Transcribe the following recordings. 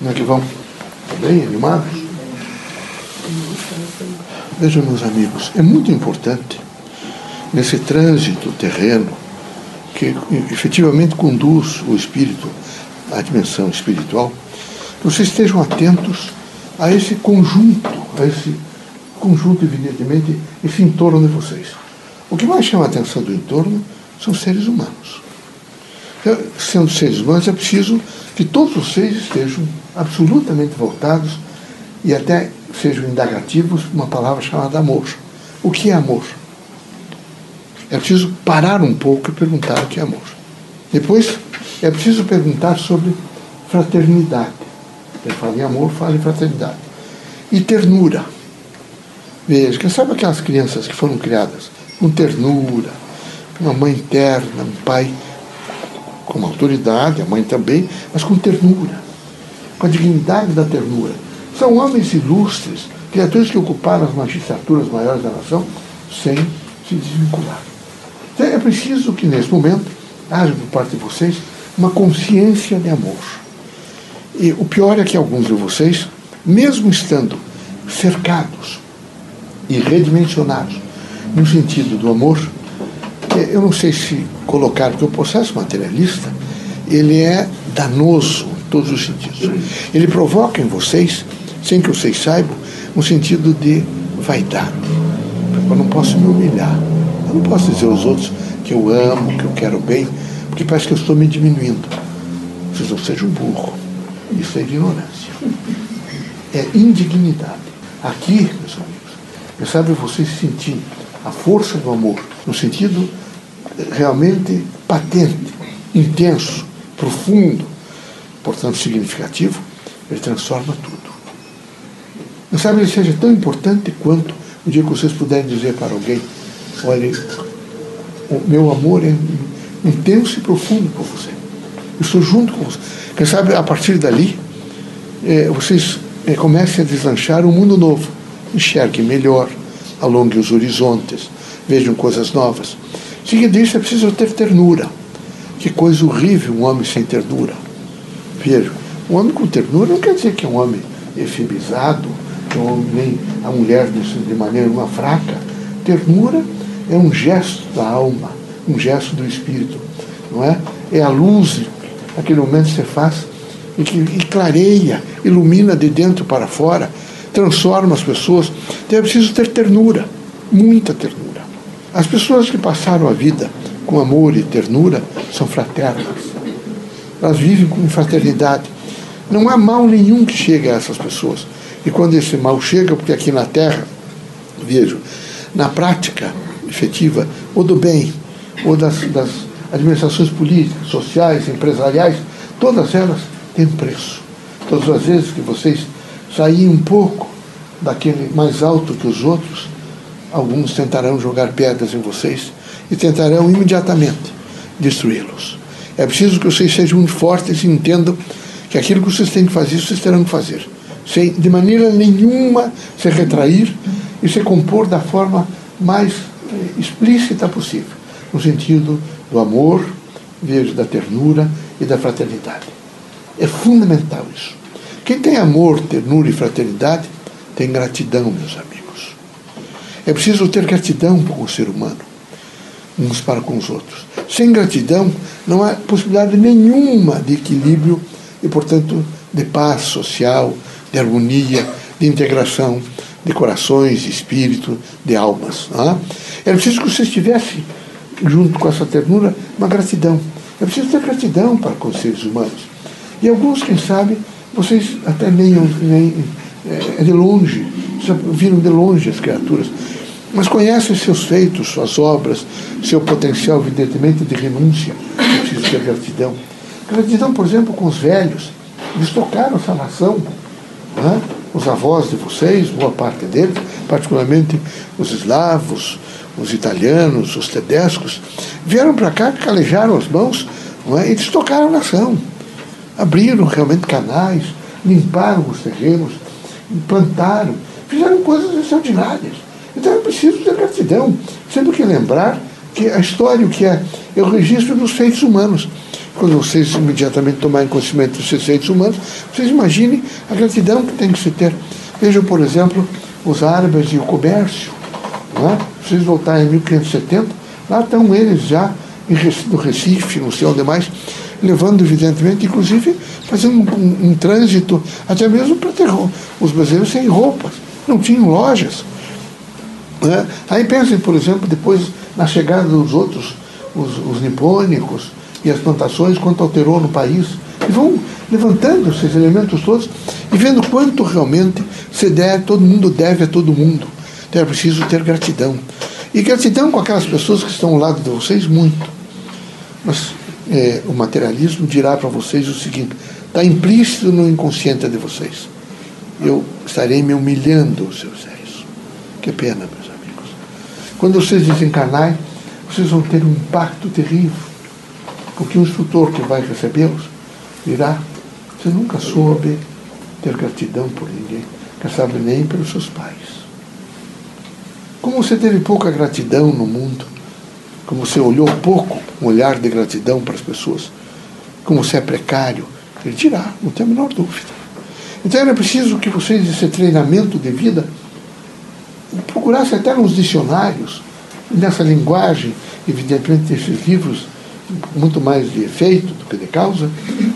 Como é que vão? Tá bem animados? Vejam, meus amigos, é muito importante nesse trânsito terreno que efetivamente conduz o espírito à dimensão espiritual, que vocês estejam atentos a esse conjunto, a esse conjunto, evidentemente, esse entorno de vocês. O que mais chama a atenção do entorno são seres humanos. Sendo seres humanos, é preciso que todos vocês estejam absolutamente voltados e até sejam indagativos uma palavra chamada amor. O que é amor? É preciso parar um pouco e perguntar o que é amor. Depois, é preciso perguntar sobre fraternidade. Ele fala em amor, fala em fraternidade. E ternura. Veja, quem sabe aquelas crianças que foram criadas com ternura, uma mãe terna, um pai com autoridade, a mãe também, mas com ternura, com a dignidade da ternura. São homens ilustres, criaturas que ocuparam as magistraturas maiores da nação sem se desvincular. Então é preciso que nesse momento haja por parte de vocês uma consciência de amor. E o pior é que alguns de vocês, mesmo estando cercados e redimensionados no sentido do amor, eu não sei se colocar, porque o processo materialista ele é danoso em todos os sentidos. Ele provoca em vocês, sem que vocês saibam, um sentido de vaidade. Eu não posso me humilhar. Eu não posso dizer aos outros que eu amo, que eu quero bem, porque parece que eu estou me diminuindo. Vocês não sejam burro. Isso é ignorância. É indignidade. Aqui, meus amigos, eu sabe vocês sentir a força do amor, no sentido realmente patente, intenso, profundo, portanto significativo, ele transforma tudo. Não sabe, ele seja tão importante quanto o dia que vocês puderem dizer para alguém, olha, o meu amor é intenso e profundo por você. Eu estou junto com você. Quem sabe, a partir dali, é, vocês é, comecem a deslanchar um mundo novo. Enxerguem melhor, alonguem os horizontes, vejam coisas novas. Seguindo isso, é preciso ter ternura. Que coisa horrível um homem sem ternura. Veja, um homem com ternura não quer dizer que é um homem efebizado, que é um homem, nem a mulher de maneira uma fraca. Ternura é um gesto da alma, um gesto do espírito, não é? É a luz, aquele momento que você faz, e que e clareia, ilumina de dentro para fora, transforma as pessoas. Então é preciso ter ternura, muita ternura. As pessoas que passaram a vida com amor e ternura são fraternas. Elas vivem com fraternidade. Não há mal nenhum que chegue a essas pessoas. E quando esse mal chega, porque aqui na Terra, vejo, na prática efetiva, ou do bem, ou das, das administrações políticas, sociais, empresariais, todas elas têm preço. Todas as vezes que vocês saírem um pouco daquele mais alto que os outros, alguns tentarão jogar pedras em vocês e tentarão imediatamente destruí-los. É preciso que vocês sejam fortes e entendam que aquilo que vocês têm que fazer, vocês terão que fazer. Sem de maneira nenhuma se retrair e se compor da forma mais eh, explícita possível, no sentido do amor, vejo, da ternura e da fraternidade. É fundamental isso. Quem tem amor, ternura e fraternidade tem gratidão, meus amigos. É preciso ter gratidão com o ser humano, uns para com os outros. Sem gratidão, não há possibilidade nenhuma de equilíbrio e, portanto, de paz social, de harmonia, de integração de corações, de espírito, de almas. É? é preciso que você estivesse, junto com essa ternura, uma gratidão. É preciso ter gratidão para com os seres humanos. E alguns, quem sabe, vocês até nem, nem é, de longe, viram de longe as criaturas, mas conhecem seus feitos, suas obras, seu potencial, evidentemente, de renúncia. É preciso ter gratidão. Gratidão, por exemplo, com os velhos. Eles tocaram essa nação. Né? Os avós de vocês, boa parte deles, particularmente os eslavos, os italianos, os tedescos, vieram para cá, calejaram as mãos é? e eles tocaram a nação. Abriram realmente canais, limparam os terrenos, plantaram, fizeram coisas extraordinárias. Então é preciso ter gratidão, sendo que lembrar que a história o que é, é o registro dos feitos humanos. quando vocês imediatamente tomarem conhecimento dos receitos humanos, vocês imaginem a gratidão que tem que se ter. Vejam, por exemplo, os árabes e o comércio. Não é? Vocês voltarem em 1570, lá estão eles já no Recife, não sei onde mais, levando, evidentemente, inclusive fazendo um, um, um trânsito, até mesmo para ter os brasileiros sem roupas. Não tinham lojas. Né? Aí pensem, por exemplo, depois na chegada dos outros, os, os nipônicos e as plantações, quanto alterou no país. E vão levantando esses elementos todos e vendo quanto realmente se deve, todo mundo deve a todo mundo. Então é preciso ter gratidão. E gratidão com aquelas pessoas que estão ao lado de vocês, muito. Mas é, o materialismo dirá para vocês o seguinte: está implícito no inconsciente de vocês. Eu estarei me humilhando, seus réis. Que pena, meus amigos. Quando vocês desencarnarem, vocês vão ter um impacto terrível. Porque o instrutor que vai recebê-los dirá: Você nunca soube ter gratidão por ninguém, quer sabe nem pelos seus pais. Como você teve pouca gratidão no mundo, como você olhou pouco um olhar de gratidão para as pessoas, como você é precário, ele dirá, não tem a menor dúvida. Então era preciso que vocês, esse treinamento de vida, procurassem até nos dicionários, nessa linguagem, evidentemente, desses livros, muito mais de efeito do que de causa,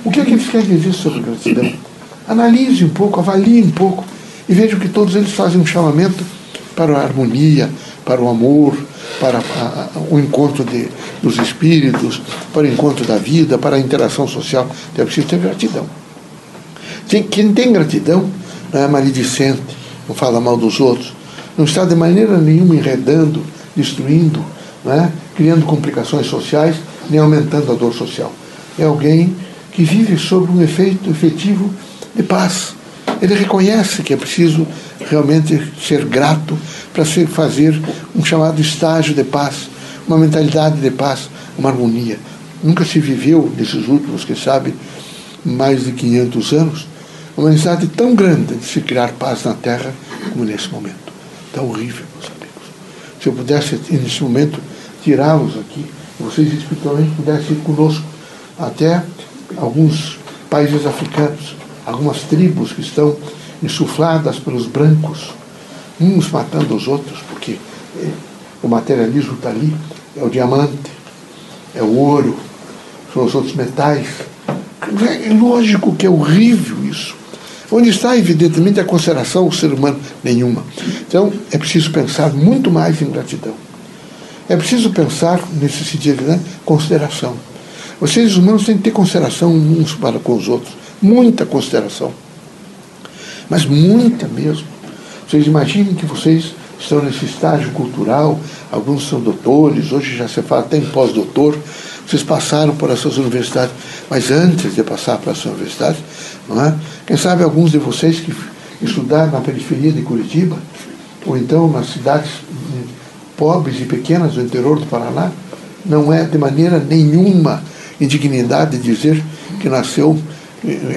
o que é que eles querem dizer sobre gratidão? Analise um pouco, avalie um pouco e vejam que todos eles fazem um chamamento para a harmonia, para o amor, para o encontro de, dos espíritos, para o encontro da vida, para a interação social. Então é preciso ter gratidão. Quem tem gratidão não é maledicente, não fala mal dos outros, não está de maneira nenhuma enredando, destruindo, é? criando complicações sociais, nem aumentando a dor social. É alguém que vive sob um efeito efetivo de paz. Ele reconhece que é preciso realmente ser grato para se fazer um chamado estágio de paz, uma mentalidade de paz, uma harmonia. Nunca se viveu, nesses últimos, que sabe, mais de 500 anos, uma necessidade tão grande de se criar paz na Terra como nesse momento. Está horrível, meus amigos. Se eu pudesse, nesse momento, tirá-los aqui, vocês espiritualmente pudessem ir conosco até alguns países africanos, algumas tribos que estão insufladas pelos brancos, uns matando os outros, porque eh, o materialismo está ali, é o diamante, é o ouro, são os outros metais. É lógico que é horrível isso. Onde está, evidentemente, a consideração do ser humano? Nenhuma. Então, é preciso pensar muito mais em gratidão. É preciso pensar, nesse sentido, né? consideração. Os seres humanos têm que ter consideração uns para com os outros. Muita consideração mas muita mesmo. Vocês imaginem que vocês estão nesse estágio cultural, alguns são doutores, hoje já se fala até em pós-doutor, vocês passaram por essas universidades, mas antes de passar por essa universidade, não é? quem sabe alguns de vocês que estudaram na periferia de Curitiba, ou então nas cidades pobres e pequenas do interior do Paraná, não é de maneira nenhuma indignidade dizer que nasceu eh,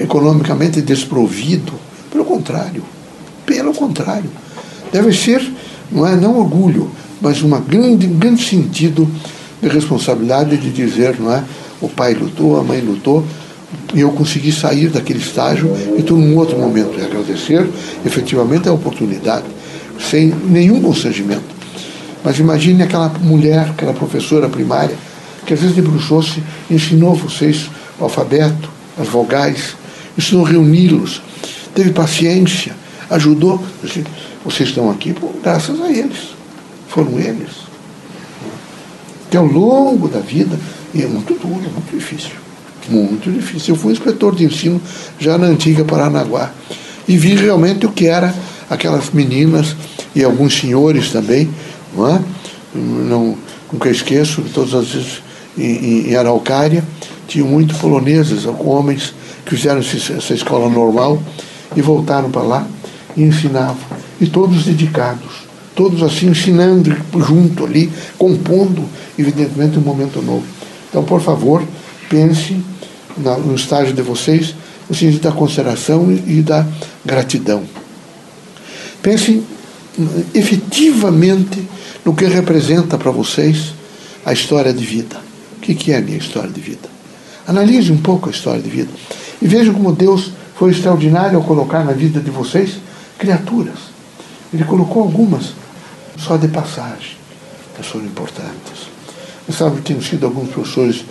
economicamente desprovido pelo contrário, pelo contrário. Deve ser, não é não orgulho, mas uma grande, um grande sentido de responsabilidade de dizer, não é? O pai lutou, a mãe lutou, e eu consegui sair daquele estágio e estou num outro momento. E agradecer efetivamente a oportunidade, sem nenhum constrangimento. Mas imagine aquela mulher, aquela professora primária, que às vezes debruçou-se ensinou vocês o alfabeto, as vogais, ensinou reuni-los, teve paciência, ajudou. Vocês estão aqui por, graças a eles. Foram eles. Que ao longo da vida, e é muito duro, é muito difícil. Muito difícil. Eu fui inspetor de ensino já na antiga Paranaguá e vi realmente o que era aquelas meninas e alguns senhores também, não é? Não, nunca esqueço, todas as vezes em, em Araucária, tinham muito poloneses, homens que fizeram essa escola normal e voltaram para lá e ensinavam. E todos dedicados, todos assim ensinando junto ali, compondo, evidentemente, um momento novo. Então, por favor, pense no estágio de vocês, no sentido da consideração e da gratidão. Pense efetivamente no que representa para vocês a história de vida. O que é a minha história de vida? Analise um pouco a história de vida e vejam como Deus foi extraordinário ao colocar na vida de vocês criaturas. Ele colocou algumas só de passagem, mas foram importantes. Você sabe que tinham sido alguns professores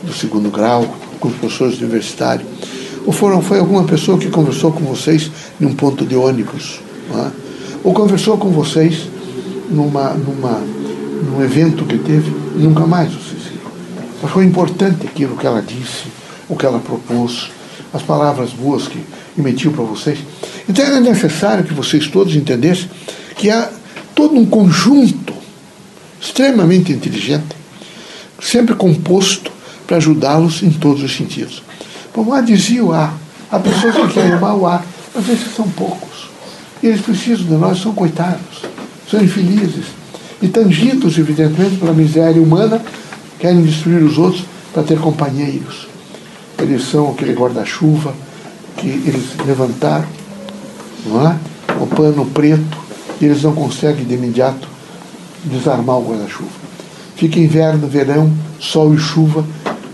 do segundo grau, alguns professores universitários, ou foram, foi alguma pessoa que conversou com vocês num ponto de ônibus, é? ou conversou com vocês numa, numa, num evento que teve, nunca mais. Mas foi importante aquilo que ela disse, o que ela propôs, as palavras boas que emitiu para vocês. Então era necessário que vocês todos entendessem que há todo um conjunto extremamente inteligente, sempre composto para ajudá-los em todos os sentidos. A dizia o A, há pessoas que querem amar o A, mas esses são poucos. E eles precisam de nós, são coitados, são infelizes. E tangidos, evidentemente, pela miséria humana, querem destruir os outros para ter companheiros. Eles são aquele guarda-chuva que eles levantaram, não é? o pano preto, e eles não conseguem de imediato desarmar o guarda-chuva. Fica inverno, verão, sol e chuva,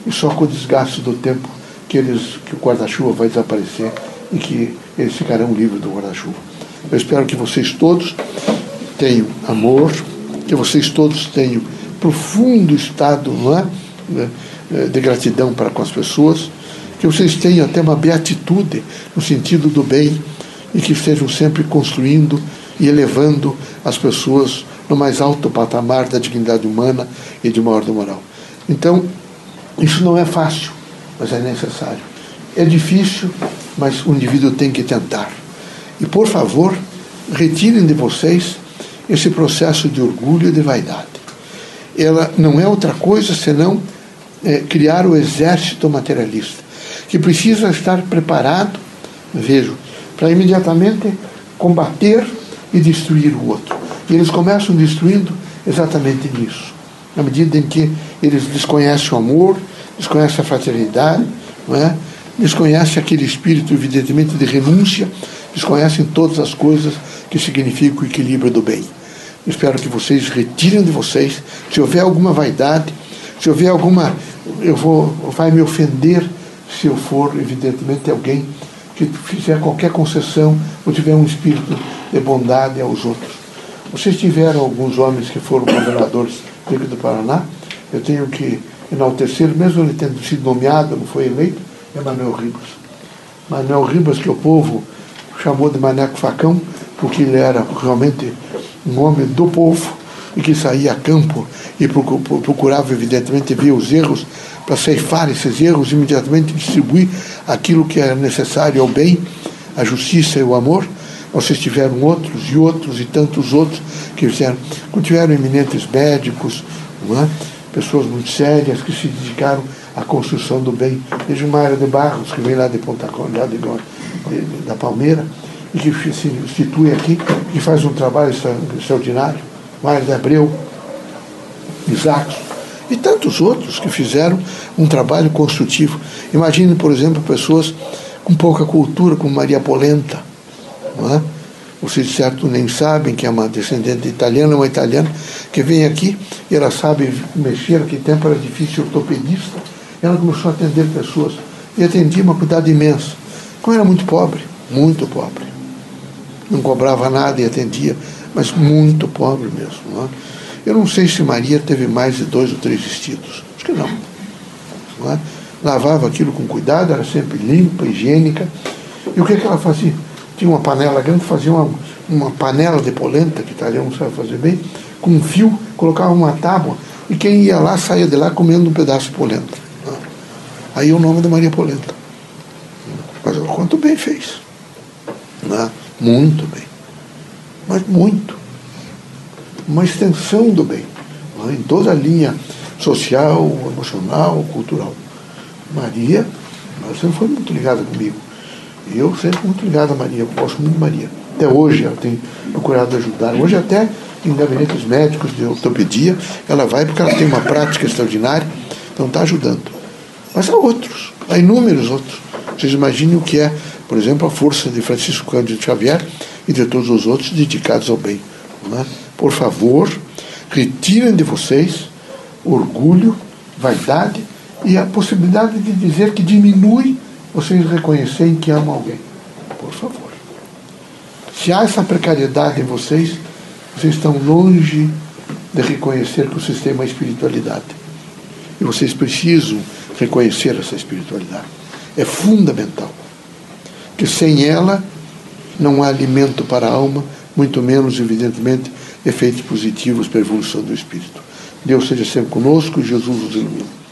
e só com o desgaste do tempo que, eles, que o guarda-chuva vai desaparecer e que eles ficarão livres do guarda-chuva. Eu espero que vocês todos tenham amor, que vocês todos tenham profundo estado não é? de gratidão para com as pessoas, que vocês tenham até uma beatitude no sentido do bem e que estejam sempre construindo e elevando as pessoas no mais alto patamar da dignidade humana e de uma ordem moral. Então, isso não é fácil, mas é necessário. É difícil, mas o indivíduo tem que tentar. E, por favor, retirem de vocês esse processo de orgulho e de vaidade. Ela não é outra coisa senão é, criar o exército materialista, que precisa estar preparado, vejo, para imediatamente combater e destruir o outro. E eles começam destruindo exatamente nisso, na medida em que eles desconhecem o amor, desconhecem a fraternidade, não é? desconhecem aquele espírito, evidentemente, de renúncia, desconhecem todas as coisas que significam o equilíbrio do bem. Espero que vocês retirem de vocês, se houver alguma vaidade, se houver alguma. Eu vou, vai me ofender se eu for, evidentemente, alguém que fizer qualquer concessão ou tiver um espírito de bondade aos outros. Vocês tiveram alguns homens que foram governadores do Paraná, eu tenho que enaltecer, mesmo ele tendo sido nomeado, não foi eleito, é Manuel Ribas. Manuel Ribas, que o povo chamou de Maneco Facão, porque ele era realmente um homem do povo e que saía a campo e procurava, evidentemente, ver os erros para ceifar esses erros, imediatamente distribuir aquilo que era necessário ao bem, a justiça e o amor. Vocês tiveram outros e outros e tantos outros que fizeram. Tiveram eminentes médicos, é? pessoas muito sérias que se dedicaram à construção do bem. Veja o Mário de Barros, que vem lá de Ponta lá de, de, da Palmeira, e que se institui aqui, que faz um trabalho extraordinário. Mário de Abreu, Isaac, e tantos outros que fizeram um trabalho construtivo. Imagine, por exemplo, pessoas com pouca cultura, como Maria Polenta. Não é? Vocês, certo, nem sabem que é uma descendente italiana, uma italiana que vem aqui e ela sabe mexer. Naquele tempo era difícil, ortopedista. Ela começou a atender pessoas e atendia uma quantidade imensa. Como era muito pobre, muito pobre. Não cobrava nada e atendia, mas muito pobre mesmo. Não é? Eu não sei se Maria teve mais de dois ou três vestidos. Acho que não. não é? Lavava aquilo com cuidado, era sempre limpa, higiênica. E o que, que ela fazia? Tinha uma panela grande, fazia uma, uma panela de polenta, que italiano sabe fazer bem, com um fio, colocava uma tábua, e quem ia lá saía de lá comendo um pedaço de polenta. É? Aí o nome de Maria Polenta. Mas quanto bem fez. É? Muito bem. Mas muito uma extensão do bem, é? em toda a linha social, emocional, cultural. Maria, ela sempre foi muito ligada comigo. E eu sempre muito ligado a Maria, eu gosto muito de Maria. Até hoje ela tem procurado ajudar. Hoje até em gabinetes médicos de ortopedia, ela vai porque ela tem uma prática extraordinária, então está ajudando. Mas há outros, há inúmeros outros. Vocês imaginem o que é, por exemplo, a força de Francisco Cândido Xavier e de todos os outros dedicados ao bem. Não é? por favor, retirem de vocês orgulho, vaidade e a possibilidade de dizer que diminui vocês reconhecerem que amam alguém. Por favor. Se há essa precariedade em vocês, vocês estão longe de reconhecer que o sistema é espiritualidade. E vocês precisam reconhecer essa espiritualidade. É fundamental. Que sem ela não há alimento para a alma, muito menos, evidentemente, efeitos positivos para a evolução do espírito. Deus seja sempre conosco e Jesus nos ilumine.